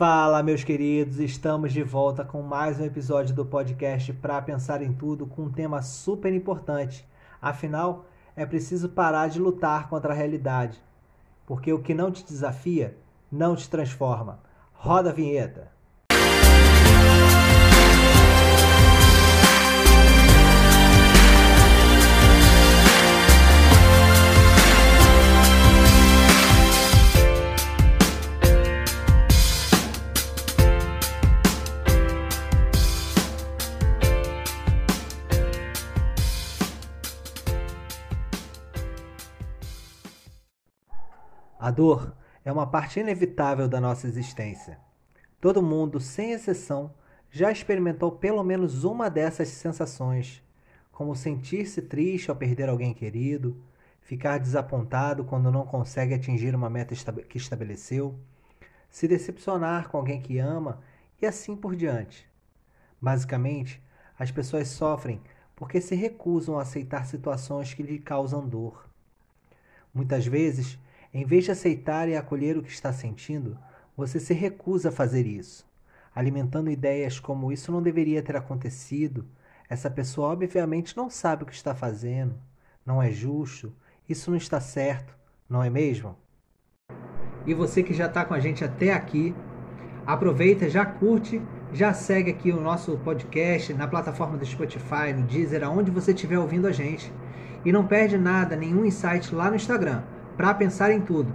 Fala, meus queridos, estamos de volta com mais um episódio do podcast Pra Pensar em Tudo com um tema super importante. Afinal, é preciso parar de lutar contra a realidade, porque o que não te desafia não te transforma. Roda a vinheta. A dor é uma parte inevitável da nossa existência. Todo mundo, sem exceção, já experimentou pelo menos uma dessas sensações, como sentir-se triste ao perder alguém querido, ficar desapontado quando não consegue atingir uma meta que estabeleceu, se decepcionar com alguém que ama e assim por diante. Basicamente, as pessoas sofrem porque se recusam a aceitar situações que lhe causam dor. Muitas vezes, em vez de aceitar e acolher o que está sentindo, você se recusa a fazer isso, alimentando ideias como isso não deveria ter acontecido, essa pessoa obviamente não sabe o que está fazendo, não é justo, isso não está certo, não é mesmo? E você que já está com a gente até aqui, aproveita, já curte, já segue aqui o nosso podcast na plataforma do Spotify, no Deezer, aonde você estiver ouvindo a gente. E não perde nada, nenhum insight lá no Instagram para pensar em tudo.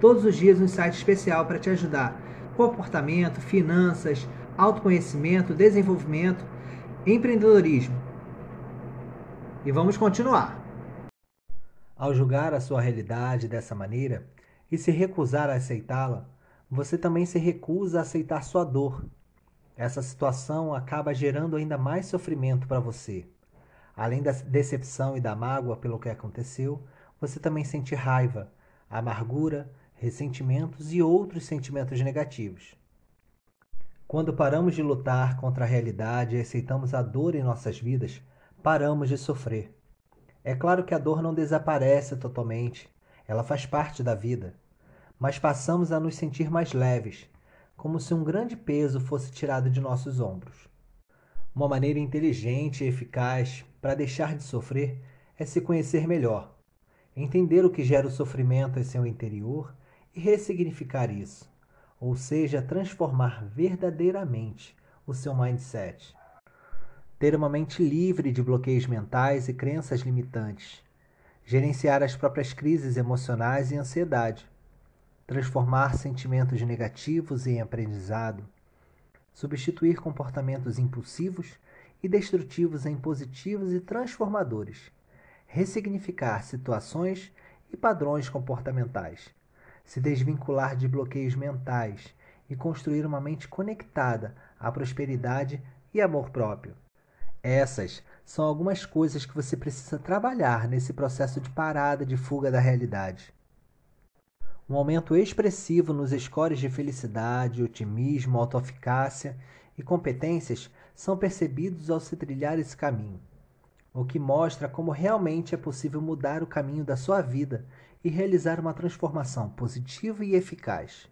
Todos os dias um site especial para te ajudar. Comportamento, finanças, autoconhecimento, desenvolvimento, empreendedorismo. E vamos continuar. Ao julgar a sua realidade dessa maneira e se recusar a aceitá-la, você também se recusa a aceitar sua dor. Essa situação acaba gerando ainda mais sofrimento para você. Além da decepção e da mágoa pelo que aconteceu, você também sente raiva, amargura, ressentimentos e outros sentimentos negativos. Quando paramos de lutar contra a realidade e aceitamos a dor em nossas vidas, paramos de sofrer. É claro que a dor não desaparece totalmente, ela faz parte da vida, mas passamos a nos sentir mais leves, como se um grande peso fosse tirado de nossos ombros. Uma maneira inteligente e eficaz para deixar de sofrer é se conhecer melhor entender o que gera o sofrimento em seu interior e ressignificar isso, ou seja, transformar verdadeiramente o seu mindset. Ter uma mente livre de bloqueios mentais e crenças limitantes. Gerenciar as próprias crises emocionais e ansiedade. Transformar sentimentos negativos em aprendizado. Substituir comportamentos impulsivos e destrutivos em positivos e transformadores ressignificar situações e padrões comportamentais, se desvincular de bloqueios mentais e construir uma mente conectada à prosperidade e amor próprio. Essas são algumas coisas que você precisa trabalhar nesse processo de parada de fuga da realidade. Um aumento expressivo nos scores de felicidade, otimismo, autoeficácia e competências são percebidos ao se trilhar esse caminho o que mostra como realmente é possível mudar o caminho da sua vida e realizar uma transformação positiva e eficaz.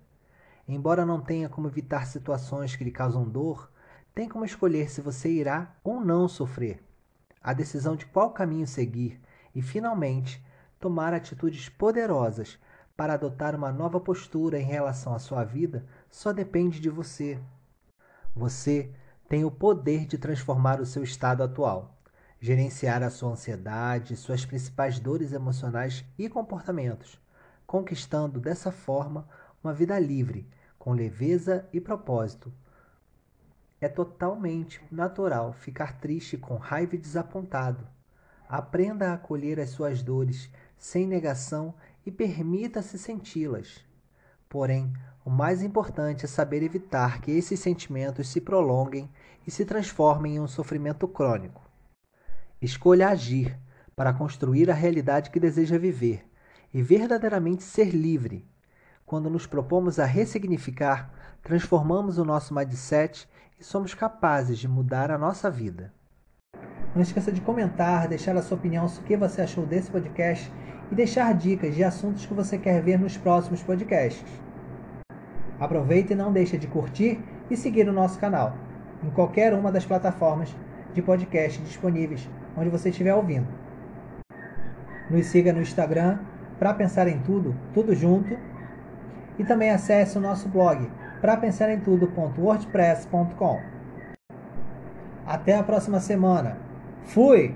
Embora não tenha como evitar situações que lhe causam dor, tem como escolher se você irá ou não sofrer, a decisão de qual caminho seguir e, finalmente, tomar atitudes poderosas para adotar uma nova postura em relação à sua vida só depende de você. Você tem o poder de transformar o seu estado atual gerenciar a sua ansiedade, suas principais dores emocionais e comportamentos, conquistando dessa forma uma vida livre, com leveza e propósito. É totalmente natural ficar triste com raiva e desapontado. Aprenda a acolher as suas dores sem negação e permita-se senti-las. Porém, o mais importante é saber evitar que esses sentimentos se prolonguem e se transformem em um sofrimento crônico. Escolha agir para construir a realidade que deseja viver e verdadeiramente ser livre. Quando nos propomos a ressignificar, transformamos o nosso mindset e somos capazes de mudar a nossa vida. Não esqueça de comentar, deixar a sua opinião sobre o que você achou desse podcast e deixar dicas de assuntos que você quer ver nos próximos podcasts. Aproveite e não deixe de curtir e seguir o nosso canal em qualquer uma das plataformas de podcast disponíveis onde você estiver ouvindo. Nos siga no Instagram para pensar em tudo, tudo junto, e também acesse o nosso blog para pensar em tudo.wordpress.com. Até a próxima semana. Fui!